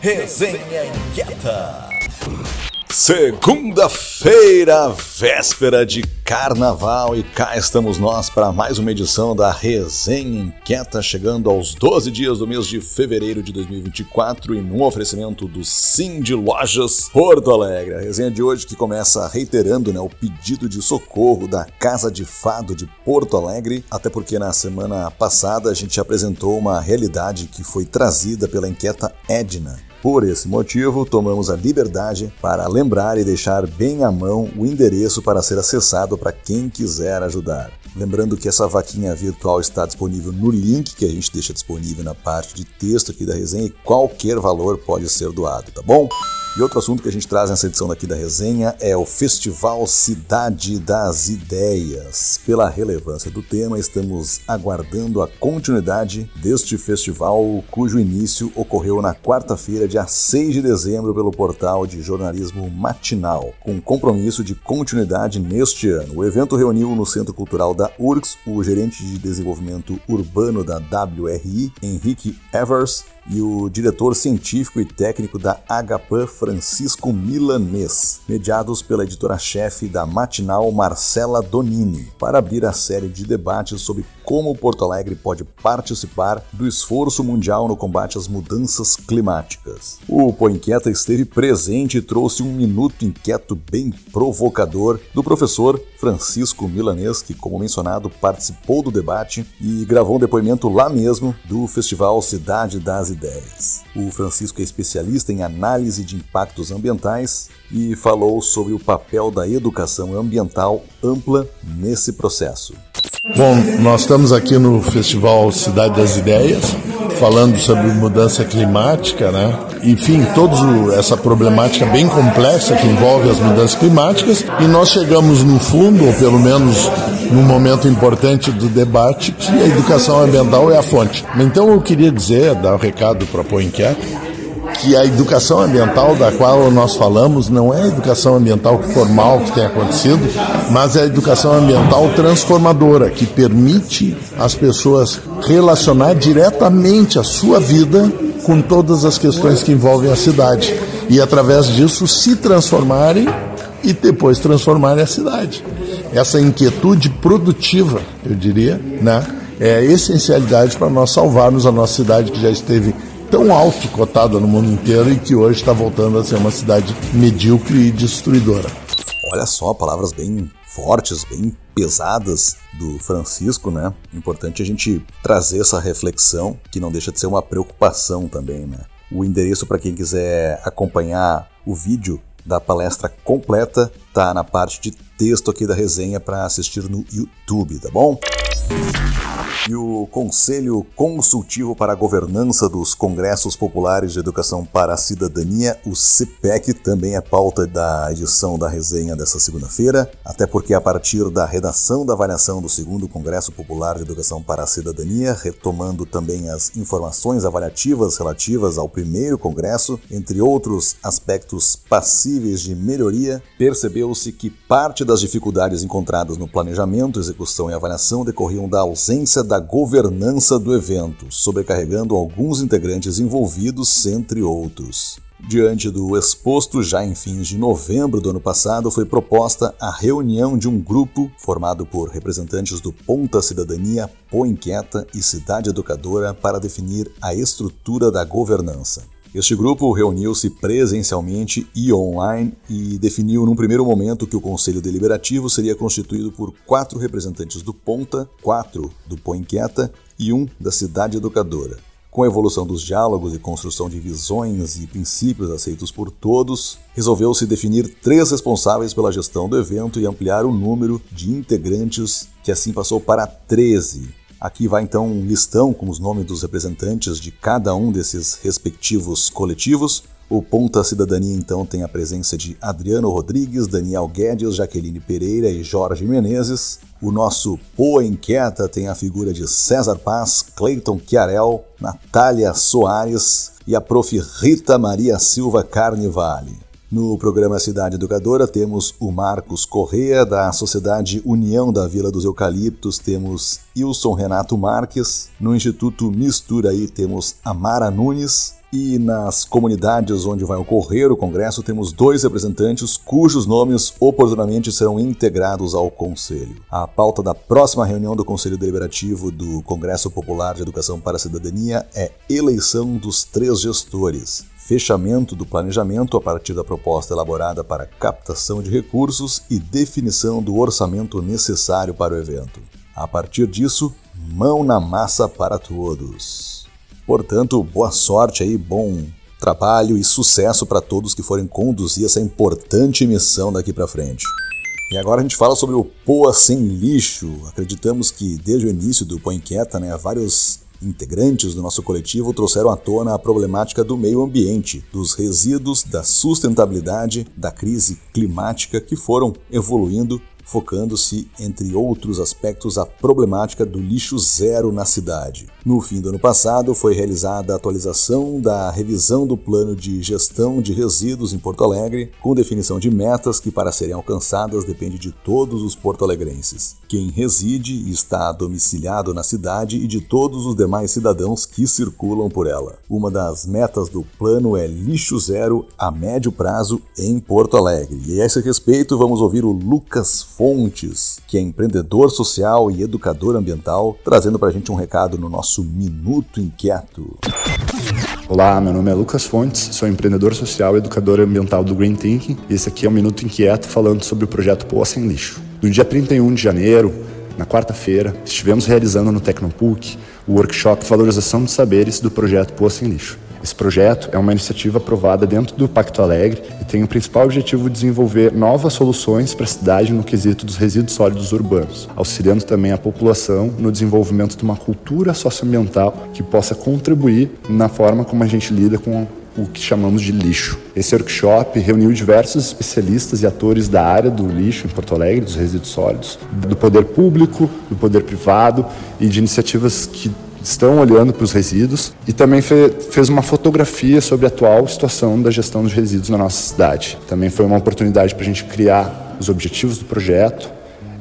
Resenha Inquieta. Segunda-feira, véspera de carnaval, e cá estamos nós para mais uma edição da Resenha Inquieta, chegando aos 12 dias do mês de fevereiro de 2024 e num oferecimento do Sim de Lojas Porto Alegre. A resenha de hoje que começa reiterando né, o pedido de socorro da Casa de Fado de Porto Alegre, até porque na semana passada a gente apresentou uma realidade que foi trazida pela inquieta Edna por esse motivo, tomamos a liberdade para lembrar e deixar bem à mão o endereço para ser acessado para quem quiser ajudar. Lembrando que essa vaquinha virtual está disponível no link que a gente deixa disponível na parte de texto aqui da resenha e qualquer valor pode ser doado, tá bom? E outro assunto que a gente traz nessa edição daqui da resenha é o Festival Cidade das Ideias. Pela relevância do tema, estamos aguardando a continuidade deste festival, cujo início ocorreu na quarta-feira, dia 6 de dezembro, pelo portal de jornalismo matinal, com compromisso de continuidade neste ano. O evento reuniu no Centro Cultural da URGS o gerente de desenvolvimento urbano da WRI, Henrique Evers, e o diretor científico e técnico da HPAN, Francisco Milanês, mediados pela editora-chefe da Matinal, Marcela Donini, para abrir a série de debates sobre como Porto Alegre pode participar do esforço mundial no combate às mudanças climáticas. O Pô Inquieta esteve presente e trouxe um minuto inquieto bem provocador do professor Francisco Milanês, que, como mencionado, participou do debate e gravou um depoimento lá mesmo do Festival Cidade das Ideias. O Francisco é especialista em análise de impactos ambientais e falou sobre o papel da educação ambiental ampla nesse processo. Bom, nós estamos aqui no Festival Cidade das Ideias, falando sobre mudança climática, né? Enfim, toda essa problemática bem complexa que envolve as mudanças climáticas, e nós chegamos no fundo, ou pelo menos num momento importante do debate, que a educação ambiental é a fonte. Então eu queria dizer, dar um recado para a Inquieto, que a educação ambiental da qual nós falamos não é a educação ambiental formal que tem acontecido, mas é a educação ambiental transformadora, que permite às pessoas relacionar diretamente a sua vida com todas as questões que envolvem a cidade e através disso se transformarem e depois transformarem a cidade. Essa inquietude produtiva, eu diria, né, é a essencialidade para nós salvarmos a nossa cidade que já esteve tão alto cotada no mundo inteiro e que hoje está voltando a ser uma cidade medíocre e destruidora. Olha só, palavras bem fortes, bem pesadas do Francisco, né? Importante a gente trazer essa reflexão, que não deixa de ser uma preocupação também, né? O endereço para quem quiser acompanhar o vídeo da palestra completa tá na parte de texto aqui da resenha para assistir no YouTube, tá bom? E o Conselho Consultivo para a Governança dos Congressos Populares de Educação para a Cidadania, o CPEC, também é pauta da edição da resenha dessa segunda-feira, até porque a partir da redação da avaliação do segundo Congresso Popular de Educação para a Cidadania, retomando também as informações avaliativas relativas ao primeiro congresso, entre outros aspectos passíveis de melhoria, percebeu-se que parte das dificuldades encontradas no planejamento, execução e avaliação decorriam da ausência da governança do evento, sobrecarregando alguns integrantes envolvidos, entre outros. Diante do exposto, já em fins de novembro do ano passado, foi proposta a reunião de um grupo formado por representantes do Ponta Cidadania, Pô Inquieta e Cidade Educadora para definir a estrutura da governança. Este grupo reuniu-se presencialmente e online e definiu num primeiro momento que o Conselho Deliberativo seria constituído por quatro representantes do Ponta, quatro do Põe Inquieta e um da Cidade Educadora. Com a evolução dos diálogos e construção de visões e princípios aceitos por todos, resolveu-se definir três responsáveis pela gestão do evento e ampliar o número de integrantes, que assim passou para 13, Aqui vai então um listão com os nomes dos representantes de cada um desses respectivos coletivos. O Ponta Cidadania, então, tem a presença de Adriano Rodrigues, Daniel Guedes, Jaqueline Pereira e Jorge Menezes. O nosso Poa Inquieta tem a figura de César Paz, Cleiton Chiarel, Natália Soares e a prof. Rita Maria Silva Carnivale. No programa Cidade Educadora temos o Marcos Correa, da Sociedade União da Vila dos Eucaliptos, temos Wilson Renato Marques, no Instituto Mistura aí temos Amara Nunes, e nas comunidades onde vai ocorrer o congresso temos dois representantes cujos nomes oportunamente serão integrados ao conselho. A pauta da próxima reunião do Conselho Deliberativo do Congresso Popular de Educação para a Cidadania é eleição dos três gestores fechamento do planejamento a partir da proposta elaborada para captação de recursos e definição do orçamento necessário para o evento. A partir disso, mão na massa para todos. Portanto, boa sorte aí, bom trabalho e sucesso para todos que forem conduzir essa importante missão daqui para frente. E agora a gente fala sobre o Poa Sem Lixo. Acreditamos que desde o início do Põe Inquieta, né, vários integrantes do nosso coletivo trouxeram à tona a problemática do meio ambiente, dos resíduos, da sustentabilidade, da crise climática que foram evoluindo focando-se, entre outros aspectos, a problemática do lixo zero na cidade. No fim do ano passado, foi realizada a atualização da revisão do plano de gestão de resíduos em Porto Alegre, com definição de metas que, para serem alcançadas, depende de todos os porto-alegrenses, quem reside e está domiciliado na cidade e de todos os demais cidadãos que circulam por ela. Uma das metas do plano é lixo zero a médio prazo em Porto Alegre. E a esse respeito, vamos ouvir o Lucas Fontes, que é empreendedor social e educador ambiental, trazendo para a gente um recado no nosso Minuto Inquieto. Olá, meu nome é Lucas Fontes, sou empreendedor social e educador ambiental do Green Thinking e esse aqui é o Minuto Inquieto falando sobre o projeto Poa Sem Lixo. No dia 31 de janeiro, na quarta-feira, estivemos realizando no Tecnopuc o workshop Valorização de Saberes do projeto Poa Sem Lixo. Esse projeto é uma iniciativa aprovada dentro do Pacto Alegre e tem o principal objetivo de desenvolver novas soluções para a cidade no quesito dos resíduos sólidos urbanos, auxiliando também a população no desenvolvimento de uma cultura socioambiental que possa contribuir na forma como a gente lida com o que chamamos de lixo. Esse workshop reuniu diversos especialistas e atores da área do lixo em Porto Alegre, dos resíduos sólidos, do poder público, do poder privado e de iniciativas que estão olhando para os resíduos e também fe fez uma fotografia sobre a atual situação da gestão dos resíduos na nossa cidade. Também foi uma oportunidade para a gente criar os objetivos do projeto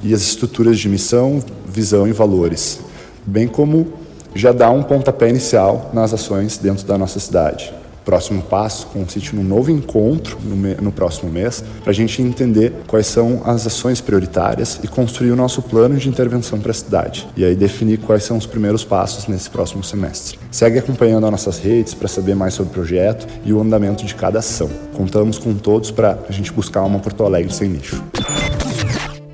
e as estruturas de missão, visão e valores, bem como já dar um pontapé inicial nas ações dentro da nossa cidade próximo passo consiste num novo encontro no, no próximo mês para a gente entender quais são as ações prioritárias e construir o nosso plano de intervenção para a cidade. E aí definir quais são os primeiros passos nesse próximo semestre. Segue acompanhando as nossas redes para saber mais sobre o projeto e o andamento de cada ação. Contamos com todos para a gente buscar uma Porto Alegre sem lixo.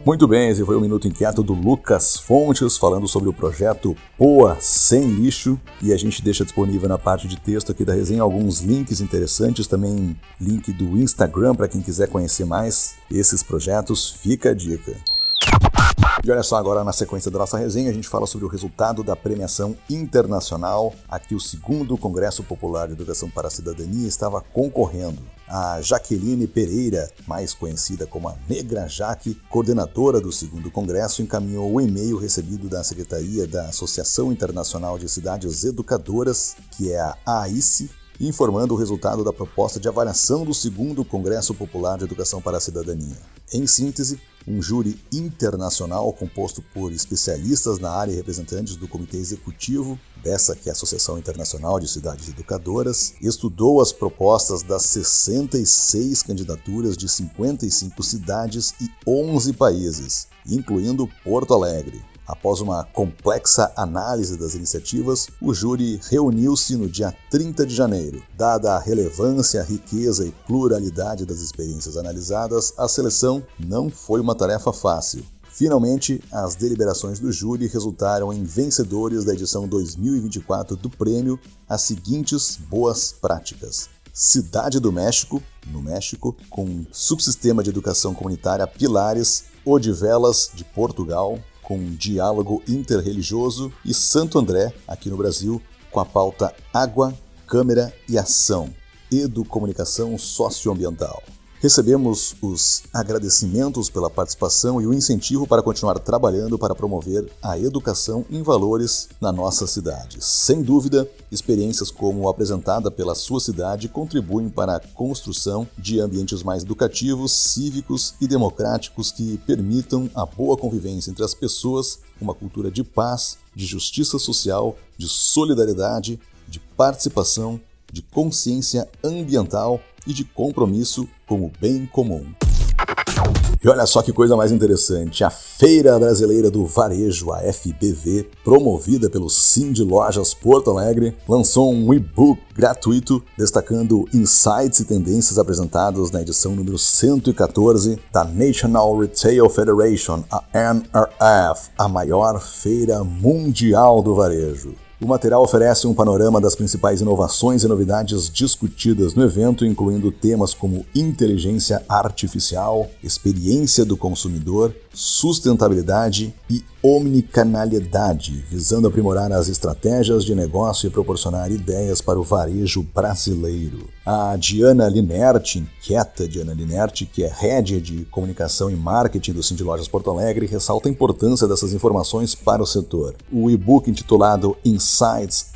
Muito bem, esse foi o Minuto Inquieto do Lucas Fontes, falando sobre o projeto Poa Sem Lixo. E a gente deixa disponível na parte de texto aqui da resenha alguns links interessantes, também link do Instagram para quem quiser conhecer mais esses projetos. Fica a dica. E olha só, agora na sequência da nossa resenha, a gente fala sobre o resultado da premiação internacional. Aqui, o segundo Congresso Popular de Educação para a Cidadania estava concorrendo. A Jaqueline Pereira, mais conhecida como a Negra Jaque, coordenadora do segundo congresso, encaminhou o e-mail recebido da Secretaria da Associação Internacional de Cidades Educadoras, que é a AICE, informando o resultado da proposta de avaliação do segundo Congresso Popular de Educação para a Cidadania. Em síntese, um júri internacional composto por especialistas na área e representantes do Comitê Executivo dessa que é a Associação Internacional de Cidades Educadoras, estudou as propostas das 66 candidaturas de 55 cidades e 11 países, incluindo Porto Alegre. Após uma complexa análise das iniciativas, o júri reuniu-se no dia 30 de janeiro. Dada a relevância, riqueza e pluralidade das experiências analisadas, a seleção não foi uma tarefa fácil. Finalmente, as deliberações do júri resultaram em vencedores da edição 2024 do prêmio as seguintes boas práticas. Cidade do México, no México, com subsistema de educação comunitária Pilares, Odivelas, de Portugal, com diálogo interreligioso, e Santo André, aqui no Brasil, com a pauta Água, Câmera e Ação, Educomunicação Socioambiental. Recebemos os agradecimentos pela participação e o incentivo para continuar trabalhando para promover a educação em valores na nossa cidade. Sem dúvida, experiências como apresentada pela sua cidade contribuem para a construção de ambientes mais educativos, cívicos e democráticos que permitam a boa convivência entre as pessoas, uma cultura de paz, de justiça social, de solidariedade, de participação, de consciência ambiental e de compromisso com o bem comum. E olha só que coisa mais interessante, a Feira Brasileira do Varejo, a FBV, promovida pelo Sim de Lojas Porto Alegre, lançou um e-book gratuito destacando insights e tendências apresentados na edição número 114 da National Retail Federation, a NRF, a maior feira mundial do varejo. O material oferece um panorama das principais inovações e novidades discutidas no evento, incluindo temas como inteligência artificial, experiência do consumidor, sustentabilidade e omnicanalidade, visando aprimorar as estratégias de negócio e proporcionar ideias para o varejo brasileiro. A Diana Linerti, inquieta Diana Linerti, que é head de comunicação e marketing do Cindy Lojas Porto Alegre, ressalta a importância dessas informações para o setor. O e-book intitulado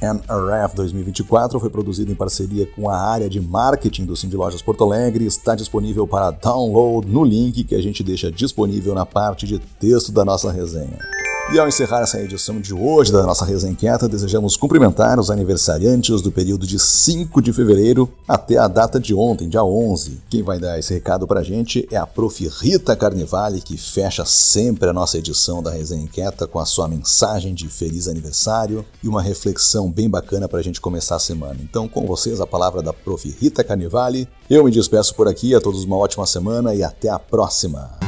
NRF 2024 foi produzido em parceria com a área de marketing do Cindy Lojas Porto Alegre e está disponível para download no link que a gente deixa disponível na parte de texto da nossa resenha. E ao encerrar essa edição de hoje da nossa Resenha Inquieta, desejamos cumprimentar os aniversariantes do período de 5 de fevereiro até a data de ontem, dia 11. Quem vai dar esse recado pra gente é a Prof. Rita Carnevale, que fecha sempre a nossa edição da Resenha Inquieta com a sua mensagem de feliz aniversário e uma reflexão bem bacana pra gente começar a semana. Então, com vocês, a palavra da Prof. Rita Carnevale. Eu me despeço por aqui, a todos uma ótima semana e até a próxima.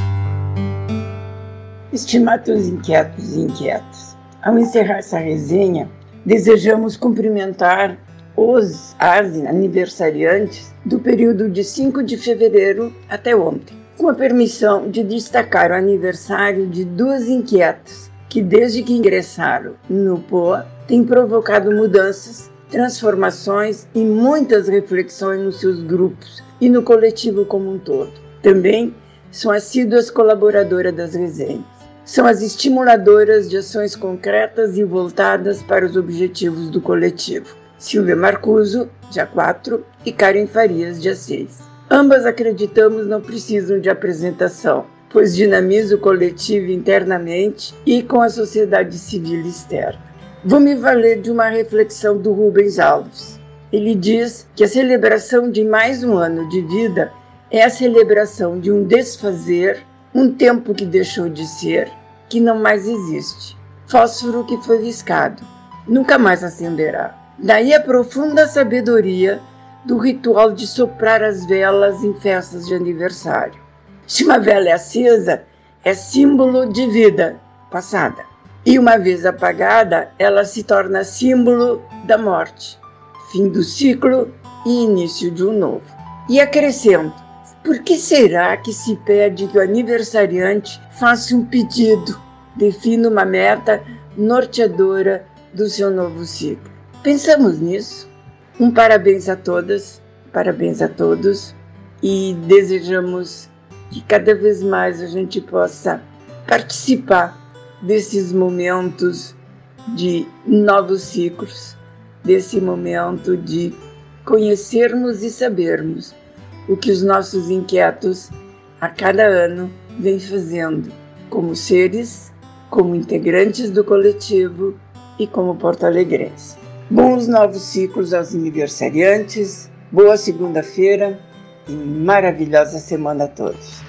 Estimados inquietos e inquietas, ao encerrar essa resenha, desejamos cumprimentar os as aniversariantes do período de 5 de fevereiro até ontem, com a permissão de destacar o aniversário de duas inquietas que, desde que ingressaram no POA, têm provocado mudanças, transformações e muitas reflexões nos seus grupos e no coletivo como um todo. Também são assíduas colaboradoras das resenhas são as estimuladoras de ações concretas e voltadas para os objetivos do coletivo. Silvia Marcuso, dia 4, e Karen Farias, dia 6. Ambas acreditamos não precisam de apresentação, pois dinamiza o coletivo internamente e com a sociedade civil externa. Vou me valer de uma reflexão do Rubens Alves. Ele diz que a celebração de mais um ano de vida é a celebração de um desfazer, um tempo que deixou de ser, que não mais existe. Fósforo que foi riscado, nunca mais acenderá. Daí a profunda sabedoria do ritual de soprar as velas em festas de aniversário. Se uma vela é acesa, é símbolo de vida passada. E uma vez apagada, ela se torna símbolo da morte, fim do ciclo e início de um novo. E acrescento: por que será que se pede que o aniversariante faça um pedido, defina uma meta norteadora do seu novo ciclo? Pensamos nisso. Um parabéns a todas, parabéns a todos e desejamos que cada vez mais a gente possa participar desses momentos de novos ciclos, desse momento de conhecermos e sabermos o que os nossos inquietos a cada ano vêm fazendo, como seres, como integrantes do coletivo e como porto-alegrense. Bons novos ciclos aos aniversariantes, boa segunda-feira e maravilhosa semana a todos.